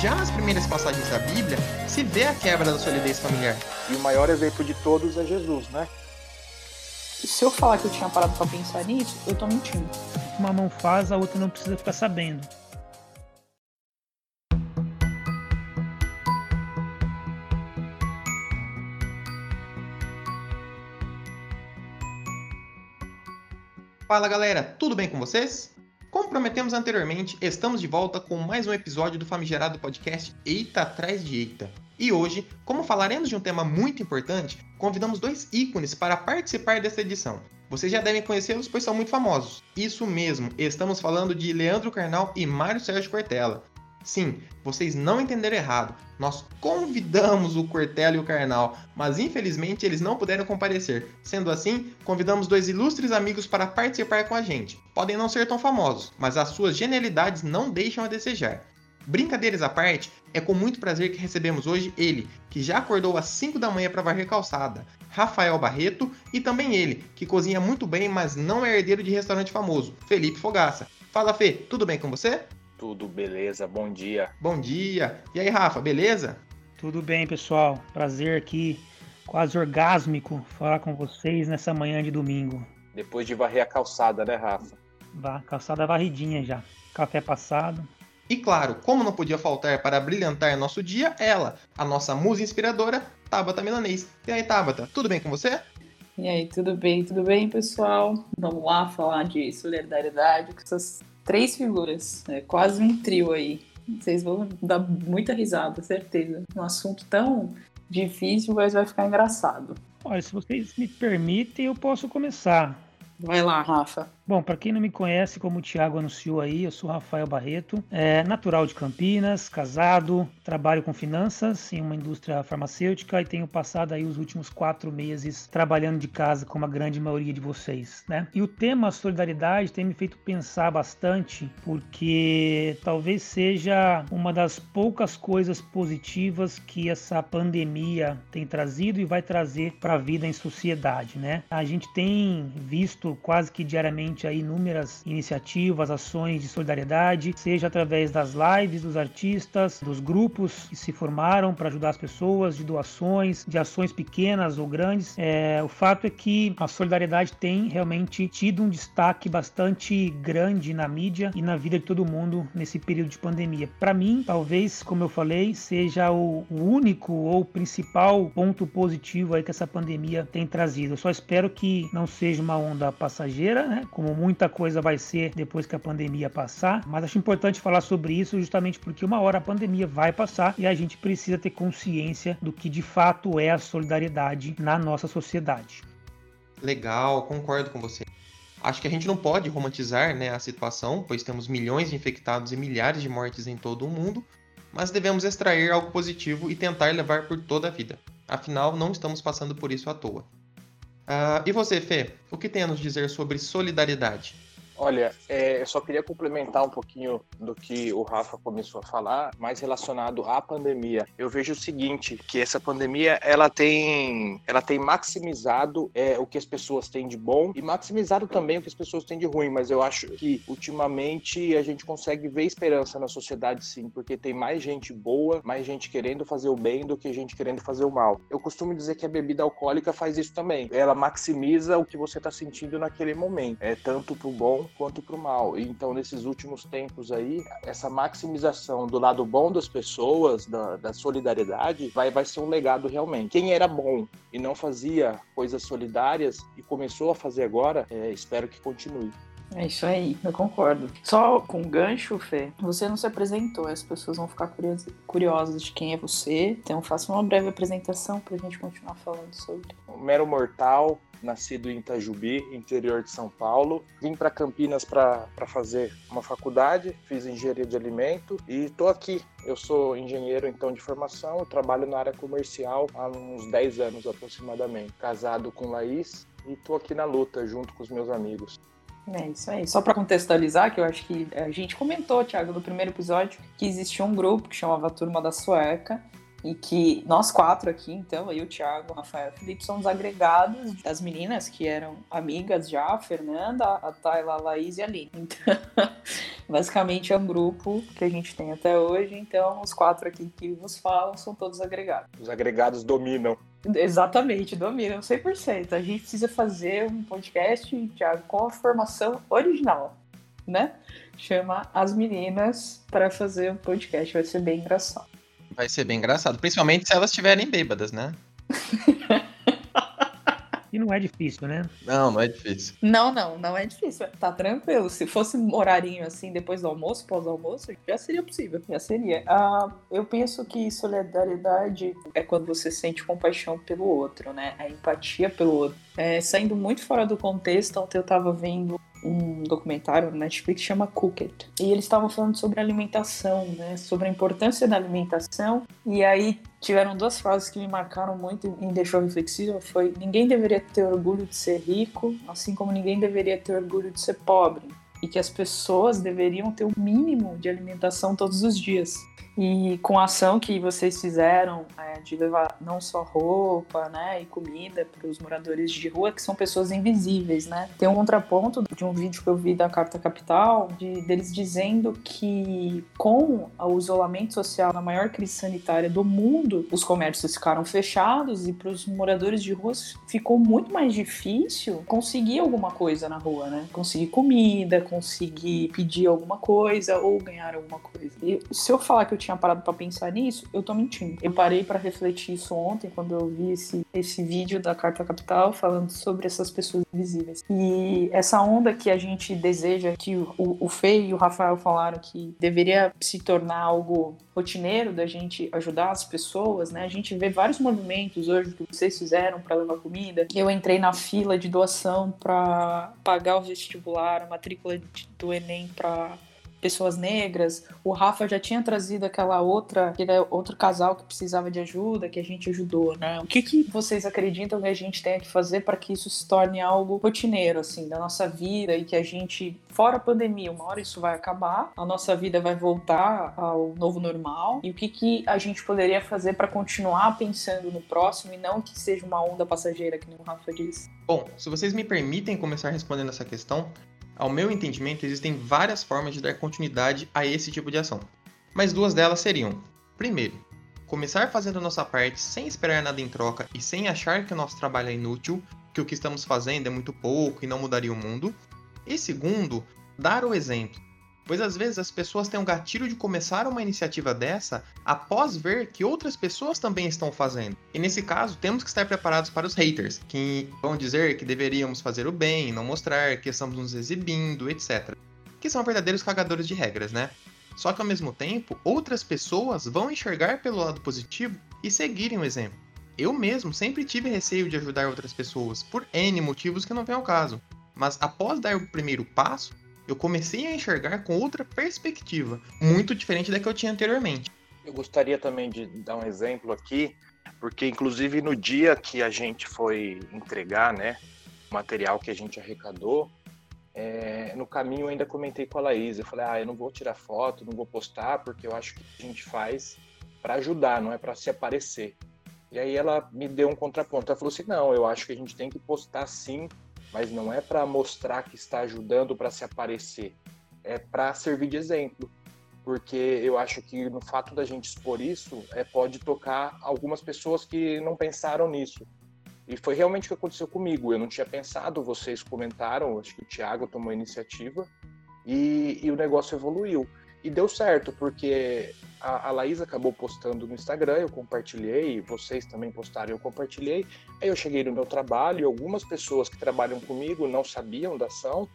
já nas primeiras passagens da Bíblia se vê a quebra da solidez familiar. E o maior exemplo de todos é Jesus, né? Se eu falar que eu tinha parado para pensar nisso, eu tô mentindo. Uma mão faz, a outra não precisa ficar sabendo. Fala galera, tudo bem com vocês? Como prometemos anteriormente, estamos de volta com mais um episódio do famigerado podcast Eita Atrás de Eita. E hoje, como falaremos de um tema muito importante, convidamos dois ícones para participar dessa edição. Vocês já devem conhecê-los, pois são muito famosos. Isso mesmo, estamos falando de Leandro Carnal e Mário Sérgio Cortella. Sim, vocês não entenderam errado. Nós convidamos o Cortella e o Carnal, mas infelizmente eles não puderam comparecer. Sendo assim, convidamos dois ilustres amigos para participar com a gente. Podem não ser tão famosos, mas as suas genialidades não deixam a desejar. Brincadeiras à parte, é com muito prazer que recebemos hoje ele, que já acordou às 5 da manhã para varrer calçada, Rafael Barreto, e também ele, que cozinha muito bem, mas não é herdeiro de restaurante famoso, Felipe Fogaça. Fala Fê, tudo bem com você? Tudo beleza, bom dia. Bom dia. E aí, Rafa, beleza? Tudo bem, pessoal. Prazer aqui, quase orgásmico, falar com vocês nessa manhã de domingo. Depois de varrer a calçada, né, Rafa? Vá, calçada varridinha já. Café passado. E claro, como não podia faltar para brilhantar nosso dia, ela, a nossa musa inspiradora, Tabata Milanês. E aí, Tabata, tudo bem com você? E aí, tudo bem, tudo bem, pessoal? Vamos lá falar de solidariedade com essas três figuras, é quase um trio aí. Vocês vão dar muita risada, certeza. Um assunto tão difícil, mas vai ficar engraçado. Olha, se vocês me permitem, eu posso começar. Vai lá, Rafa. Bom, para quem não me conhece, como o Thiago anunciou aí, eu sou Rafael Barreto, é natural de Campinas, casado, trabalho com finanças em uma indústria farmacêutica e tenho passado aí os últimos quatro meses trabalhando de casa, como a grande maioria de vocês, né? E o tema solidariedade tem me feito pensar bastante, porque talvez seja uma das poucas coisas positivas que essa pandemia tem trazido e vai trazer para a vida em sociedade, né? A gente tem visto quase que diariamente inúmeras iniciativas, ações de solidariedade, seja através das lives dos artistas, dos grupos que se formaram para ajudar as pessoas, de doações, de ações pequenas ou grandes. É, o fato é que a solidariedade tem realmente tido um destaque bastante grande na mídia e na vida de todo mundo nesse período de pandemia. Para mim, talvez, como eu falei, seja o único ou principal ponto positivo aí que essa pandemia tem trazido. Eu só espero que não seja uma onda passageira, né? Como muita coisa vai ser depois que a pandemia passar. Mas acho importante falar sobre isso justamente porque uma hora a pandemia vai passar e a gente precisa ter consciência do que de fato é a solidariedade na nossa sociedade. Legal, concordo com você. Acho que a gente não pode romantizar né, a situação, pois temos milhões de infectados e milhares de mortes em todo o mundo, mas devemos extrair algo positivo e tentar levar por toda a vida. Afinal, não estamos passando por isso à toa. Uh, e você, Fê, o que tem a nos dizer sobre solidariedade? Olha, é, eu só queria complementar um pouquinho do que o Rafa começou a falar, mais relacionado à pandemia. Eu vejo o seguinte, que essa pandemia ela tem, ela tem maximizado é, o que as pessoas têm de bom e maximizado também o que as pessoas têm de ruim. Mas eu acho que ultimamente a gente consegue ver esperança na sociedade, sim, porque tem mais gente boa, mais gente querendo fazer o bem do que gente querendo fazer o mal. Eu costumo dizer que a bebida alcoólica faz isso também. Ela maximiza o que você está sentindo naquele momento, é tanto pro bom quanto para o mal. Então, nesses últimos tempos aí, essa maximização do lado bom das pessoas, da, da solidariedade, vai, vai ser um legado realmente. Quem era bom e não fazia coisas solidárias e começou a fazer agora, é, espero que continue. É isso aí, eu concordo. Só com gancho, Fê, você não se apresentou, as pessoas vão ficar curiosas de quem é você. Então faça uma breve apresentação para a gente continuar falando sobre. Mero mortal, nascido em Itajubi, interior de São Paulo. Vim para Campinas para fazer uma faculdade, fiz engenharia de alimento e estou aqui. Eu sou engenheiro então de formação, trabalho na área comercial há uns 10 anos aproximadamente. Casado com Laís e estou aqui na luta junto com os meus amigos. É isso aí. Só para contextualizar, que eu acho que a gente comentou, Thiago, no primeiro episódio, que existia um grupo que chamava Turma da Sueca, e que nós quatro aqui, então, eu, o Thiago, o Rafael e o Felipe, somos agregados das meninas que eram amigas já, a Fernanda, a Tayla, a Laís e a Aline. Então, Basicamente é um grupo que a gente tem até hoje, então os quatro aqui que vos falam são todos agregados. Os agregados dominam. Exatamente, dominam 100%. A gente precisa fazer um podcast, Thiago, com a formação original, né? Chama as meninas para fazer um podcast, vai ser bem engraçado. Vai ser bem engraçado, principalmente se elas estiverem bêbadas, né? E não é difícil, né? Não, não é difícil. Não, não, não é difícil. Tá tranquilo. Se fosse um horarinho assim, depois do almoço, pós-almoço, já seria possível. Já seria. Ah, eu penso que solidariedade é quando você sente compaixão pelo outro, né? A empatia pelo outro. É, saindo muito fora do contexto, ontem eu tava vendo um documentário no Netflix que chama Cooked. E eles estavam falando sobre alimentação, né? Sobre a importância da alimentação. E aí tiveram duas frases que me marcaram muito e me deixou reflexiva. Foi, ninguém deveria ter orgulho de ser rico, assim como ninguém deveria ter orgulho de ser pobre. E que as pessoas deveriam ter o mínimo de alimentação todos os dias. E com a ação que vocês fizeram é, de levar não só roupa né, e comida para os moradores de rua, que são pessoas invisíveis, né? Tem um contraponto de um vídeo que eu vi da Carta Capital, de, deles dizendo que com o isolamento social na maior crise sanitária do mundo, os comércios ficaram fechados e para os moradores de rua ficou muito mais difícil conseguir alguma coisa na rua, né? Conseguir comida, conseguir pedir alguma coisa ou ganhar alguma coisa. E se eu falar que eu tinha parado para pensar nisso, eu tô mentindo. Eu parei para refletir isso ontem, quando eu vi esse, esse vídeo da Carta Capital falando sobre essas pessoas invisíveis. E essa onda que a gente deseja, que o, o Fê e o Rafael falaram que deveria se tornar algo rotineiro da gente ajudar as pessoas, né? A gente vê vários movimentos hoje que vocês fizeram para levar comida. Eu entrei na fila de doação para pagar o vestibular, a matrícula do Enem para pessoas negras. O Rafa já tinha trazido aquela outra, aquele outro casal que precisava de ajuda, que a gente ajudou, né? O que, que vocês acreditam que a gente tem que fazer para que isso se torne algo rotineiro, assim, da nossa vida e que a gente, fora a pandemia, uma hora isso vai acabar, a nossa vida vai voltar ao novo normal e o que, que a gente poderia fazer para continuar pensando no próximo e não que seja uma onda passageira, que nem o Rafa disse? Bom, se vocês me permitem começar respondendo essa questão, ao meu entendimento, existem várias formas de dar continuidade a esse tipo de ação. Mas duas delas seriam: primeiro, começar fazendo a nossa parte sem esperar nada em troca e sem achar que o nosso trabalho é inútil, que o que estamos fazendo é muito pouco e não mudaria o mundo. E segundo, dar o exemplo, pois às vezes as pessoas têm um gatilho de começar uma iniciativa dessa após ver que outras pessoas também estão fazendo. E nesse caso, temos que estar preparados para os haters, que vão dizer que deveríamos fazer o bem, não mostrar que estamos nos exibindo, etc. Que são verdadeiros cagadores de regras, né? Só que ao mesmo tempo, outras pessoas vão enxergar pelo lado positivo e seguirem o exemplo. Eu mesmo sempre tive receio de ajudar outras pessoas, por N motivos que não vem ao caso. Mas após dar o primeiro passo, eu comecei a enxergar com outra perspectiva, muito diferente da que eu tinha anteriormente. Eu gostaria também de dar um exemplo aqui, porque inclusive no dia que a gente foi entregar, né, o material que a gente arrecadou, é, no caminho eu ainda comentei com a Laís, eu falei, ah, eu não vou tirar foto, não vou postar, porque eu acho que a gente faz para ajudar, não é para se aparecer. E aí ela me deu um contraponto, ela falou assim, não, eu acho que a gente tem que postar sim mas não é para mostrar que está ajudando para se aparecer, é para servir de exemplo. Porque eu acho que no fato da gente expor isso, é, pode tocar algumas pessoas que não pensaram nisso. E foi realmente o que aconteceu comigo. Eu não tinha pensado, vocês comentaram, acho que o Thiago tomou a iniciativa e, e o negócio evoluiu. E deu certo, porque a, a Laís acabou postando no Instagram, eu compartilhei, vocês também postaram, eu compartilhei. Aí eu cheguei no meu trabalho e algumas pessoas que trabalham comigo não sabiam da ação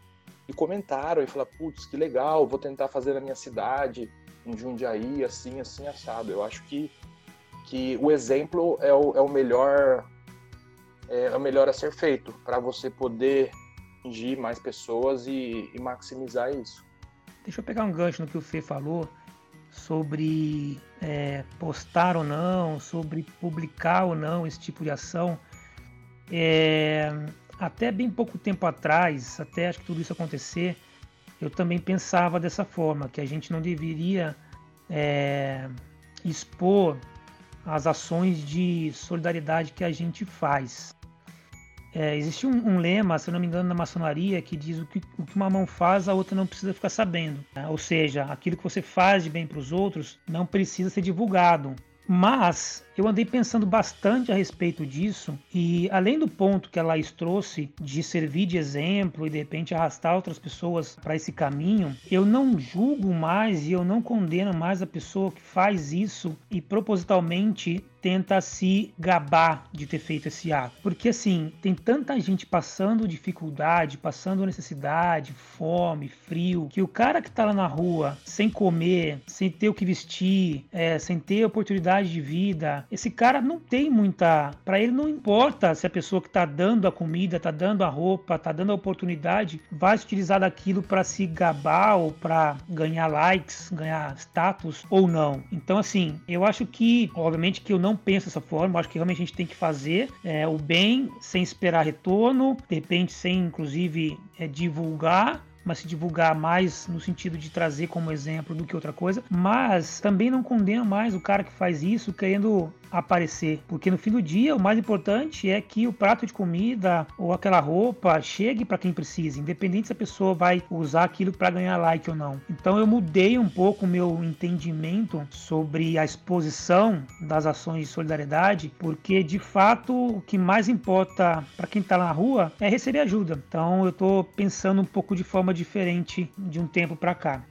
e comentaram e falaram: putz, que legal, vou tentar fazer na minha cidade, em Jundiaí, assim, assim, assado. Eu acho que, que o exemplo é o, é o melhor é, é o melhor a ser feito para você poder atingir mais pessoas e, e maximizar isso. Deixa eu pegar um gancho no que o Fê falou sobre é, postar ou não, sobre publicar ou não esse tipo de ação. É, até bem pouco tempo atrás, até acho que tudo isso acontecer, eu também pensava dessa forma, que a gente não deveria é, expor as ações de solidariedade que a gente faz. É, existe um, um, lema, se eu não me engano, na maçonaria que diz o que, o que uma mão faz, a outra não precisa ficar sabendo. Né? Ou seja, aquilo que você faz de bem para os outros não precisa ser divulgado. Mas eu andei pensando bastante a respeito disso e além do ponto que a Laís trouxe de servir de exemplo e de repente arrastar outras pessoas para esse caminho, eu não julgo mais e eu não condeno mais a pessoa que faz isso e propositalmente tenta se gabar de ter feito esse ato. Porque assim, tem tanta gente passando dificuldade, passando necessidade, fome, frio, que o cara que tá lá na rua sem comer, sem ter o que vestir, é, sem ter oportunidade de vida, esse cara não tem muita. Para ele não importa se a pessoa que tá dando a comida, tá dando a roupa, tá dando a oportunidade, vai se utilizar daquilo para se gabar ou para ganhar likes, ganhar status ou não. Então, assim, eu acho que, obviamente, que eu não penso dessa forma, acho que realmente a gente tem que fazer é, o bem sem esperar retorno, de repente, sem inclusive é, divulgar mas se divulgar mais no sentido de trazer como exemplo do que outra coisa. Mas também não condeno mais o cara que faz isso querendo aparecer, porque no fim do dia o mais importante é que o prato de comida ou aquela roupa chegue para quem precisa, independente se a pessoa vai usar aquilo para ganhar like ou não. Então eu mudei um pouco o meu entendimento sobre a exposição das ações de solidariedade, porque de fato o que mais importa para quem está na rua é receber ajuda. Então eu estou pensando um pouco de forma diferente de um tempo para cá.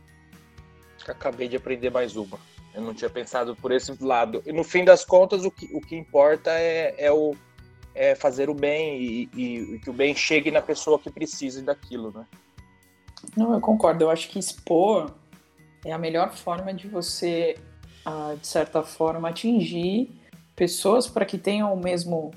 Acabei de aprender mais uma. Eu não tinha pensado por esse lado. E no fim das contas, o que, o que importa é, é, o, é fazer o bem e, e, e, que o bem chegue na pessoa que precisa daquilo, né? Não, eu concordo. Eu acho que expor é a melhor forma de você, ah, de certa forma, atingir pessoas para que tenham o mesmo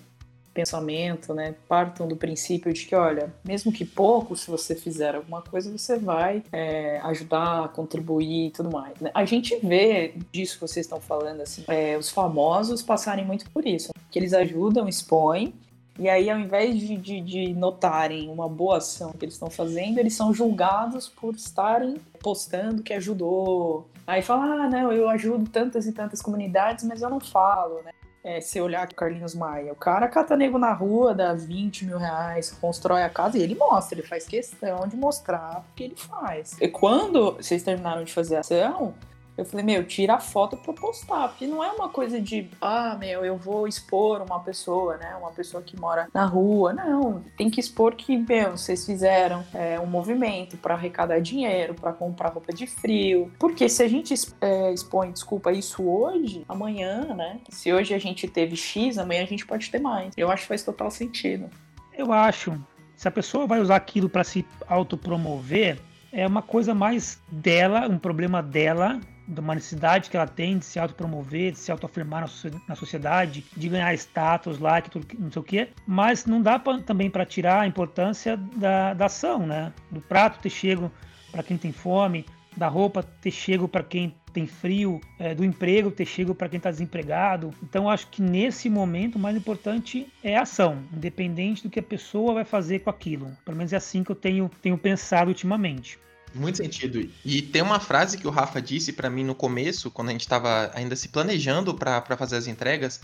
pensamento, né, partam do princípio de que, olha, mesmo que pouco, se você fizer alguma coisa, você vai é, ajudar, contribuir e tudo mais. Né? A gente vê disso que vocês estão falando, assim, é, os famosos passarem muito por isso, que eles ajudam, expõem, e aí, ao invés de, de, de, notarem uma boa ação que eles estão fazendo, eles são julgados por estarem postando que ajudou. Aí fala, ah, não, eu ajudo tantas e tantas comunidades, mas eu não falo, né? É, se olhar o Carlinhos Maia, o cara cata nego na rua, dá 20 mil reais, constrói a casa e ele mostra, ele faz questão de mostrar o que ele faz. E quando vocês terminaram de fazer a ação, eu falei, meu, tira a foto pra postar, porque não é uma coisa de, ah, meu, eu vou expor uma pessoa, né? Uma pessoa que mora na rua. Não, tem que expor que, meu, vocês fizeram é, um movimento para arrecadar dinheiro, para comprar roupa de frio. Porque se a gente é, expõe, desculpa, isso hoje, amanhã, né? Se hoje a gente teve X, amanhã a gente pode ter mais. Eu acho que faz total sentido. Eu acho. Se a pessoa vai usar aquilo para se autopromover, é uma coisa mais dela, um problema dela, de uma necessidade que ela tem de se autopromover, de se autoafirmar na sociedade, de ganhar status, like, tudo, não sei o quê, mas não dá pra, também para tirar a importância da, da ação, né? Do prato ter chego para quem tem fome, da roupa ter chego para quem tem frio, é, do emprego ter chego para quem está desempregado. Então, acho que nesse momento o mais importante é a ação, independente do que a pessoa vai fazer com aquilo. Pelo menos é assim que eu tenho, tenho pensado ultimamente. Muito sentido. E tem uma frase que o Rafa disse para mim no começo, quando a gente estava ainda se planejando para fazer as entregas,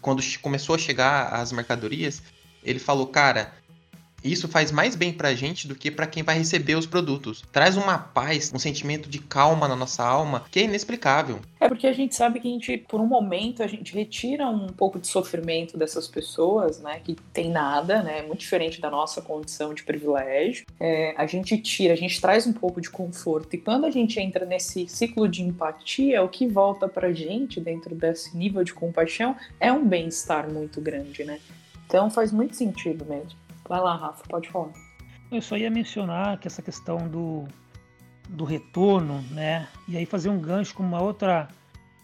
quando começou a chegar as mercadorias, ele falou: Cara, isso faz mais bem pra gente do que para quem vai receber os produtos. Traz uma paz, um sentimento de calma na nossa alma que é inexplicável. É porque a gente sabe que a gente, por um momento, a gente retira um pouco de sofrimento dessas pessoas, né, que tem nada, né, muito diferente da nossa condição de privilégio. É, a gente tira, a gente traz um pouco de conforto. E quando a gente entra nesse ciclo de empatia, o que volta pra gente dentro desse nível de compaixão é um bem-estar muito grande, né? Então faz muito sentido mesmo. Vai lá, Rafa, pode falar. Eu só ia mencionar que essa questão do, do retorno, né? E aí fazer um gancho com uma outra,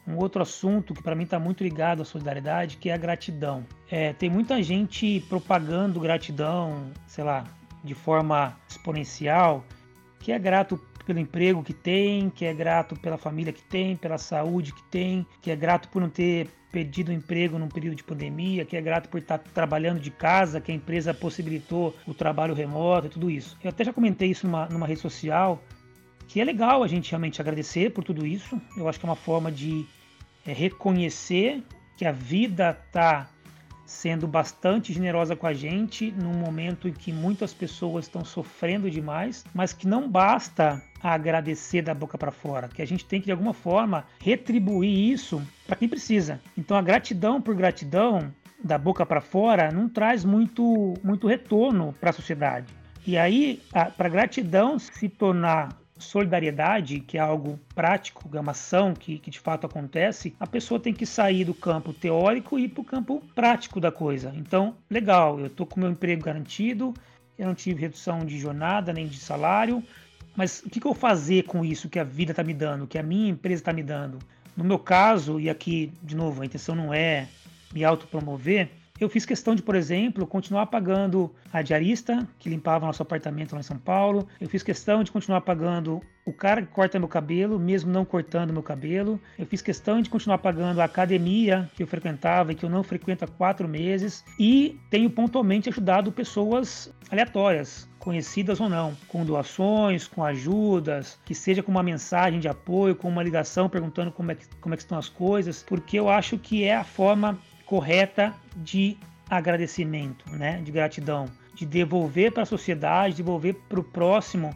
um outro assunto que para mim está muito ligado à solidariedade, que é a gratidão. É, tem muita gente propagando gratidão, sei lá, de forma exponencial, que é grato pelo emprego que tem, que é grato pela família que tem, pela saúde que tem, que é grato por não ter perdido emprego num período de pandemia, que é grato por estar trabalhando de casa, que a empresa possibilitou o trabalho remoto e tudo isso. Eu até já comentei isso numa, numa rede social, que é legal a gente realmente agradecer por tudo isso. Eu acho que é uma forma de é, reconhecer que a vida está sendo bastante generosa com a gente num momento em que muitas pessoas estão sofrendo demais, mas que não basta agradecer da boca para fora, que a gente tem que de alguma forma retribuir isso para quem precisa. Então a gratidão por gratidão da boca para fora não traz muito muito retorno para a sociedade. E aí, para gratidão se tornar solidariedade, que é algo prático, é uma ação que, que de fato acontece, a pessoa tem que sair do campo teórico e ir para o campo prático da coisa. Então, legal, eu estou com meu emprego garantido, eu não tive redução de jornada nem de salário, mas o que, que eu fazer com isso que a vida está me dando, que a minha empresa está me dando? No meu caso, e aqui, de novo, a intenção não é me autopromover, eu fiz questão de, por exemplo, continuar pagando a diarista que limpava nosso apartamento lá em São Paulo. Eu fiz questão de continuar pagando o cara que corta meu cabelo, mesmo não cortando meu cabelo. Eu fiz questão de continuar pagando a academia que eu frequentava e que eu não frequento há quatro meses. E tenho pontualmente ajudado pessoas aleatórias, conhecidas ou não, com doações, com ajudas, que seja com uma mensagem de apoio, com uma ligação perguntando como é que, como é que estão as coisas, porque eu acho que é a forma correta de agradecimento, né? de gratidão, de devolver para a sociedade, devolver para o próximo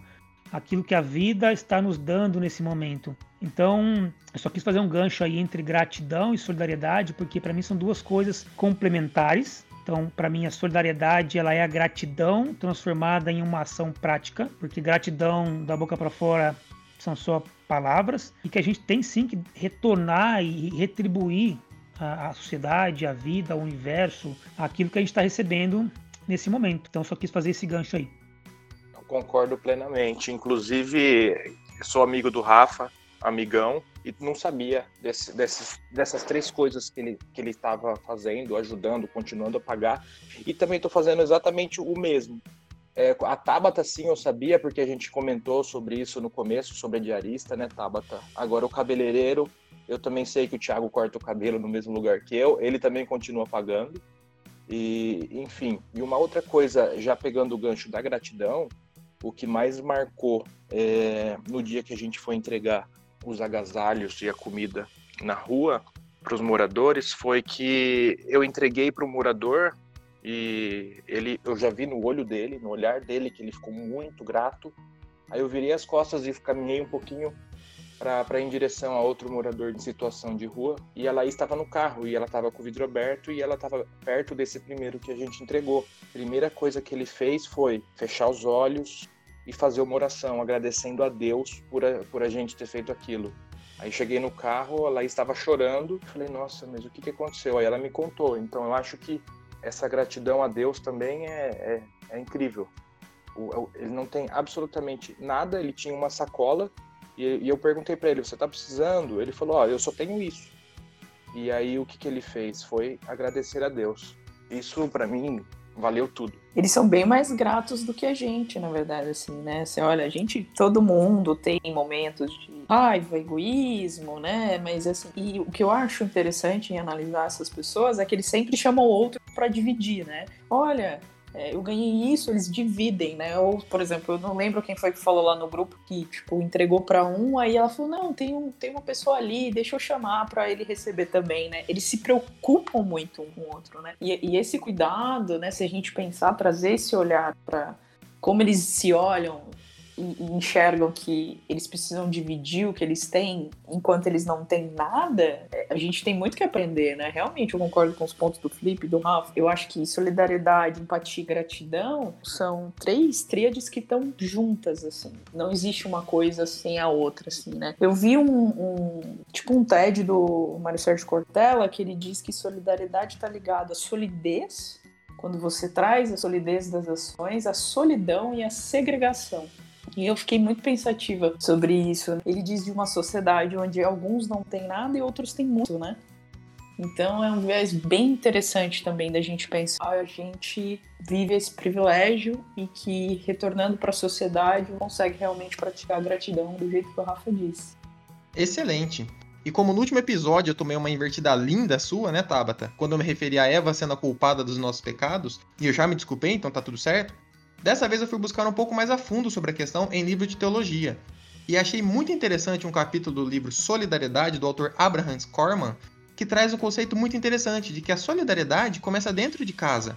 aquilo que a vida está nos dando nesse momento. Então, eu só quis fazer um gancho aí entre gratidão e solidariedade, porque para mim são duas coisas complementares. Então, para mim, a solidariedade ela é a gratidão transformada em uma ação prática, porque gratidão da boca para fora são só palavras e que a gente tem sim que retornar e retribuir a sociedade, a vida, o universo, aquilo que a gente está recebendo nesse momento. Então, só quis fazer esse gancho aí. Eu concordo plenamente. Inclusive, sou amigo do Rafa, amigão, e não sabia desse, dessas, dessas três coisas que ele que ele estava fazendo, ajudando, continuando a pagar. E também estou fazendo exatamente o mesmo. É, a Tabata, sim, eu sabia, porque a gente comentou sobre isso no começo, sobre a diarista, né, Tabata? Agora, o cabeleireiro, eu também sei que o Thiago corta o cabelo no mesmo lugar que eu, ele também continua pagando. E, enfim, e uma outra coisa, já pegando o gancho da gratidão, o que mais marcou é, no dia que a gente foi entregar os agasalhos e a comida na rua para os moradores foi que eu entreguei para o morador e ele, eu já vi no olho dele, no olhar dele, que ele ficou muito grato. Aí eu virei as costas e caminhei um pouquinho para em direção a outro morador de situação de rua e a Laís estava no carro e ela estava com o vidro aberto e ela estava perto desse primeiro que a gente entregou. Primeira coisa que ele fez foi fechar os olhos e fazer uma oração agradecendo a Deus por a, por a gente ter feito aquilo. Aí cheguei no carro, a Laís estava chorando, falei, nossa, mas o que, que aconteceu? Aí ela me contou. Então eu acho que essa gratidão a Deus também é, é, é incrível. O, ele não tem absolutamente nada, ele tinha uma sacola e, e eu perguntei para ele: você tá precisando? Ele falou: ó, oh, eu só tenho isso. E aí o que, que ele fez? Foi agradecer a Deus. Isso para mim valeu tudo. Eles são bem mais gratos do que a gente, na verdade, assim, né? Você olha, a gente, todo mundo tem momentos de raiva, egoísmo, né? Mas assim, e o que eu acho interessante em analisar essas pessoas é que eles sempre chamam o outro para dividir, né? Olha, é, eu ganhei isso, eles dividem, né? Ou, por exemplo, eu não lembro quem foi que falou lá no grupo que, tipo, entregou para um, aí ela falou, não, tem, um, tem uma pessoa ali, deixa eu chamar para ele receber também, né? Eles se preocupam muito um com o outro, né? E, e esse cuidado, né, se a gente pensar, trazer esse olhar para como eles se olham e, enxergam que eles precisam dividir o que eles têm enquanto eles não têm nada, é, a gente tem muito que aprender, né? Realmente, eu concordo com os pontos do Felipe e do Rafa. Eu acho que solidariedade, empatia e gratidão são três tríades que estão juntas, assim. Não existe uma coisa sem a outra, assim, né? Eu vi um, um tipo um TED do Mário Sérgio Cortella que ele diz que solidariedade está ligada à solidez quando você traz a solidez das ações, a solidão e a segregação. E eu fiquei muito pensativa sobre isso. Ele diz de uma sociedade onde alguns não têm nada e outros têm muito, né? Então é um viés bem interessante também da gente pensar. A gente vive esse privilégio e que, retornando para a sociedade, consegue realmente praticar a gratidão do jeito que o Rafa disse. Excelente. E como no último episódio eu tomei uma invertida linda sua, né, Tabata? Quando eu me referi a Eva sendo a culpada dos nossos pecados, e eu já me desculpei, então tá tudo certo. Dessa vez eu fui buscar um pouco mais a fundo sobre a questão em livro de teologia, e achei muito interessante um capítulo do livro Solidariedade do autor Abraham Corman, que traz um conceito muito interessante de que a solidariedade começa dentro de casa.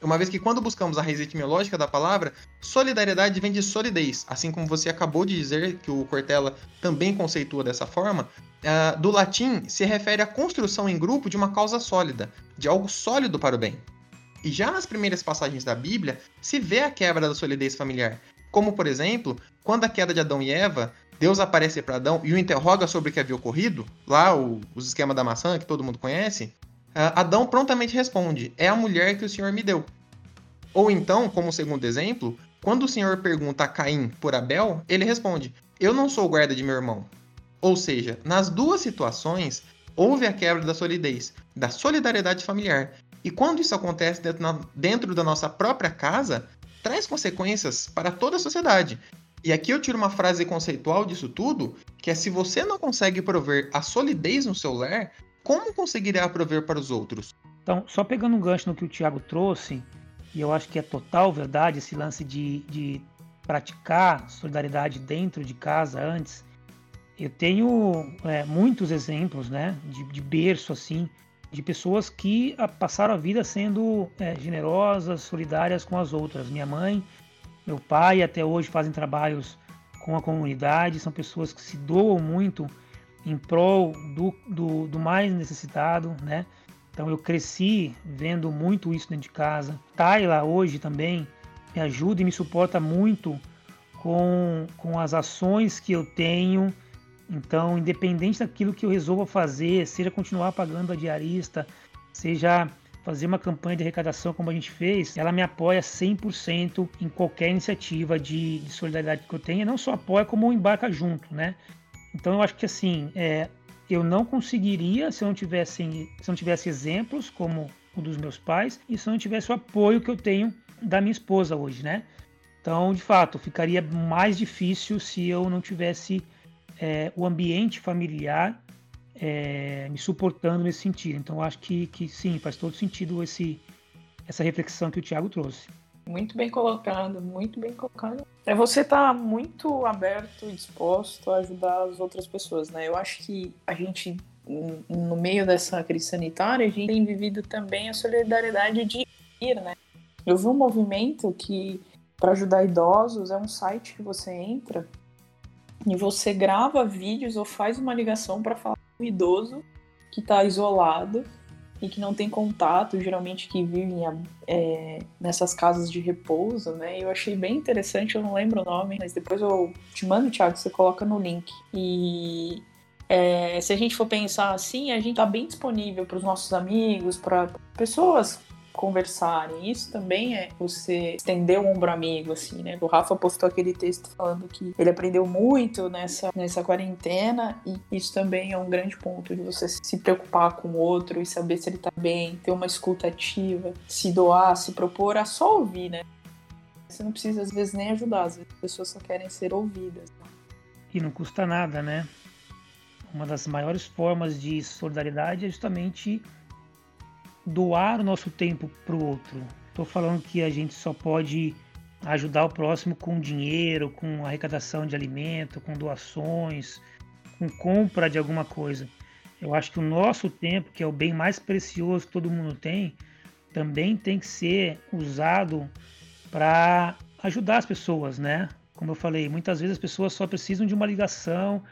Uma vez que quando buscamos a raiz etimológica da palavra, solidariedade vem de solidez, assim como você acabou de dizer que o Cortella também conceitua dessa forma, uh, do latim se refere à construção em grupo de uma causa sólida, de algo sólido para o bem. E já nas primeiras passagens da Bíblia, se vê a quebra da solidez familiar, como por exemplo, quando a queda de Adão e Eva, Deus aparece para Adão e o interroga sobre o que havia ocorrido, lá o, os esquemas da maçã que todo mundo conhece, uh, Adão prontamente responde: É a mulher que o Senhor me deu. Ou então, como segundo exemplo, quando o Senhor pergunta a Caim por Abel, ele responde: Eu não sou guarda de meu irmão. Ou seja, nas duas situações, houve a quebra da solidez, da solidariedade familiar. E quando isso acontece dentro, dentro da nossa própria casa, traz consequências para toda a sociedade. E aqui eu tiro uma frase conceitual disso tudo, que é se você não consegue prover a solidez no seu lar, como conseguirá prover para os outros? Então, só pegando um gancho no que o Tiago trouxe, e eu acho que é total verdade esse lance de, de praticar solidariedade dentro de casa antes. Eu tenho é, muitos exemplos, né, de, de, berço assim, de pessoas que passaram a vida sendo é, generosas, solidárias com as outras. Minha mãe, meu pai até hoje fazem trabalhos com a comunidade, são pessoas que se doam muito em prol do, do, do mais necessitado, né? Então eu cresci vendo muito isso dentro de casa. Tayla hoje também me ajuda e me suporta muito com, com as ações que eu tenho. Então, independente daquilo que eu resolva fazer, seja continuar pagando a diarista, seja fazer uma campanha de arrecadação como a gente fez, ela me apoia 100% em qualquer iniciativa de, de solidariedade que eu tenha. Não só apoia, como embarca junto, né? Então eu acho que assim, é, eu não conseguiria se eu não tivesse, se não tivesse exemplos como o dos meus pais e se eu não tivesse o apoio que eu tenho da minha esposa hoje, né? Então, de fato, ficaria mais difícil se eu não tivesse é, o ambiente familiar é, me suportando nesse sentido. Então, acho que, que sim, faz todo sentido esse, essa reflexão que o Tiago trouxe. Muito bem colocado, muito bem colocado. É você estar tá muito aberto e disposto a ajudar as outras pessoas, né? Eu acho que a gente, no meio dessa crise sanitária, a gente tem vivido também a solidariedade de ir, né? Eu vi um movimento que, para ajudar idosos, é um site que você entra e você grava vídeos ou faz uma ligação para falar com o idoso que está isolado e que não tem contato, geralmente que vivem é, nessas casas de repouso, né? Eu achei bem interessante, eu não lembro o nome, mas depois eu te mando, Thiago, você coloca no link. E é, se a gente for pensar assim, a gente tá bem disponível para os nossos amigos, para pessoas conversarem. Isso também é você estender o ombro amigo, assim, né? O Rafa postou aquele texto falando que ele aprendeu muito nessa, nessa quarentena e isso também é um grande ponto de você se preocupar com o outro e saber se ele tá bem, ter uma escuta ativa, se doar, se propor a só ouvir, né? Você não precisa, às vezes, nem ajudar, às vezes as pessoas só querem ser ouvidas. E não custa nada, né? Uma das maiores formas de solidariedade é justamente doar o nosso tempo para o outro. Estou falando que a gente só pode ajudar o próximo com dinheiro, com arrecadação de alimento, com doações, com compra de alguma coisa. Eu acho que o nosso tempo, que é o bem mais precioso que todo mundo tem, também tem que ser usado para ajudar as pessoas, né? Como eu falei, muitas vezes as pessoas só precisam de uma ligação,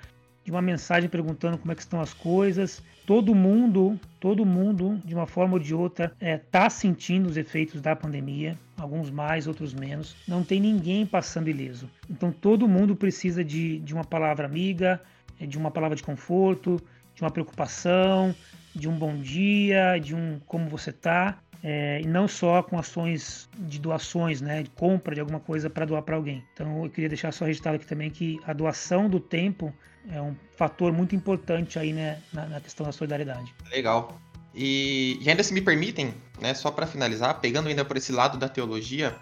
de uma mensagem perguntando como é que estão as coisas. Todo mundo, todo mundo, de uma forma ou de outra, está é, tá sentindo os efeitos da pandemia, alguns mais, outros menos. Não tem ninguém passando ileso. Então todo mundo precisa de, de uma palavra amiga, é, de uma palavra de conforto, de uma preocupação, de um bom dia, de um como você está. É, e não só com ações de doações, né, de compra de alguma coisa para doar para alguém. Então eu queria deixar só registrado aqui também que a doação do tempo é um fator muito importante aí né, na, na questão da solidariedade. Legal. E, e ainda se me permitem, né, só para finalizar, pegando ainda por esse lado da teologia,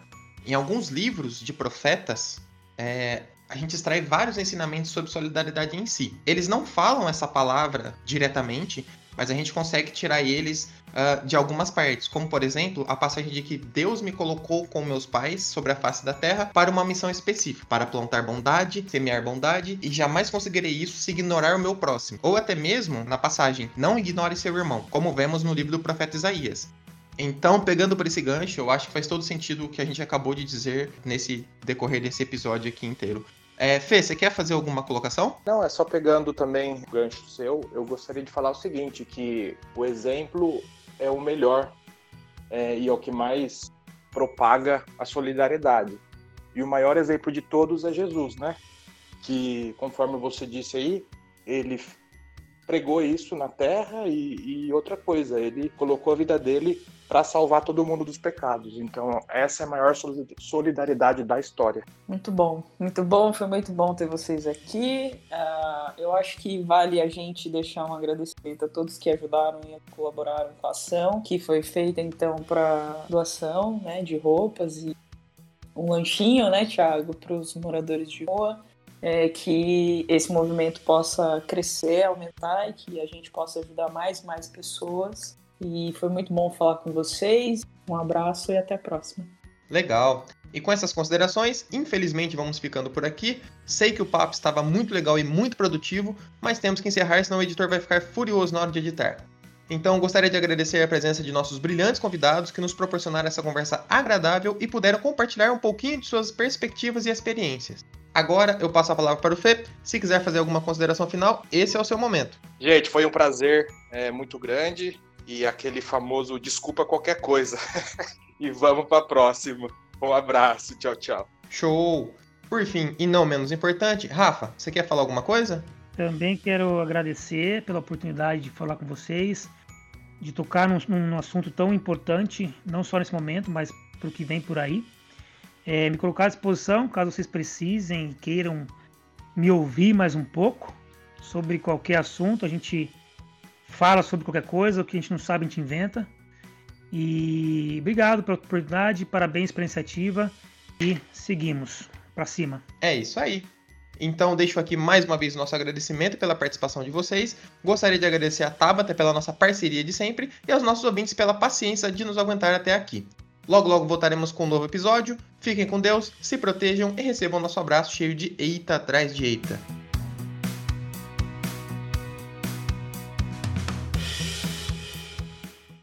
em alguns livros de profetas, é, a gente extrai vários ensinamentos sobre solidariedade em si. Eles não falam essa palavra diretamente, mas a gente consegue tirar eles uh, de algumas partes, como por exemplo a passagem de que Deus me colocou com meus pais sobre a face da terra para uma missão específica, para plantar bondade, semear bondade, e jamais conseguirei isso se ignorar o meu próximo. Ou até mesmo na passagem, não ignore seu irmão, como vemos no livro do profeta Isaías. Então, pegando por esse gancho, eu acho que faz todo sentido o que a gente acabou de dizer nesse decorrer desse episódio aqui inteiro. É, Fê, você quer fazer alguma colocação? Não, é só pegando também o gancho seu, eu gostaria de falar o seguinte, que o exemplo é o melhor é, e é o que mais propaga a solidariedade. E o maior exemplo de todos é Jesus, né? Que, conforme você disse aí, ele pregou isso na terra e, e outra coisa, ele colocou a vida dele para salvar todo mundo dos pecados. Então, essa é a maior solidariedade da história. Muito bom, muito bom, foi muito bom ter vocês aqui. Uh, eu acho que vale a gente deixar um agradecimento a todos que ajudaram e colaboraram com a ação, que foi feita então para doação né, de roupas e um lanchinho, né, Thiago, para os moradores de rua. É, que esse movimento possa crescer, aumentar e que a gente possa ajudar mais e mais pessoas. E foi muito bom falar com vocês. Um abraço e até a próxima. Legal. E com essas considerações, infelizmente vamos ficando por aqui. Sei que o papo estava muito legal e muito produtivo, mas temos que encerrar, senão o editor vai ficar furioso na hora de editar. Então, gostaria de agradecer a presença de nossos brilhantes convidados que nos proporcionaram essa conversa agradável e puderam compartilhar um pouquinho de suas perspectivas e experiências. Agora eu passo a palavra para o Fê. Se quiser fazer alguma consideração final, esse é o seu momento. Gente, foi um prazer é, muito grande e aquele famoso desculpa qualquer coisa. e vamos para a próxima. Um abraço, tchau, tchau. Show! Por fim, e não menos importante, Rafa, você quer falar alguma coisa? Também quero agradecer pela oportunidade de falar com vocês, de tocar num, num assunto tão importante, não só nesse momento, mas para o que vem por aí. É, me colocar à disposição, caso vocês precisem e queiram me ouvir mais um pouco sobre qualquer assunto. A gente fala sobre qualquer coisa, o que a gente não sabe a gente inventa. E obrigado pela oportunidade, parabéns pela iniciativa e seguimos para cima. É isso aí. Então deixo aqui mais uma vez nosso agradecimento pela participação de vocês. Gostaria de agradecer a Tabata pela nossa parceria de sempre e aos nossos ouvintes pela paciência de nos aguentar até aqui. Logo logo voltaremos com um novo episódio. Fiquem com Deus, se protejam e recebam nosso abraço cheio de eita atrás de eita.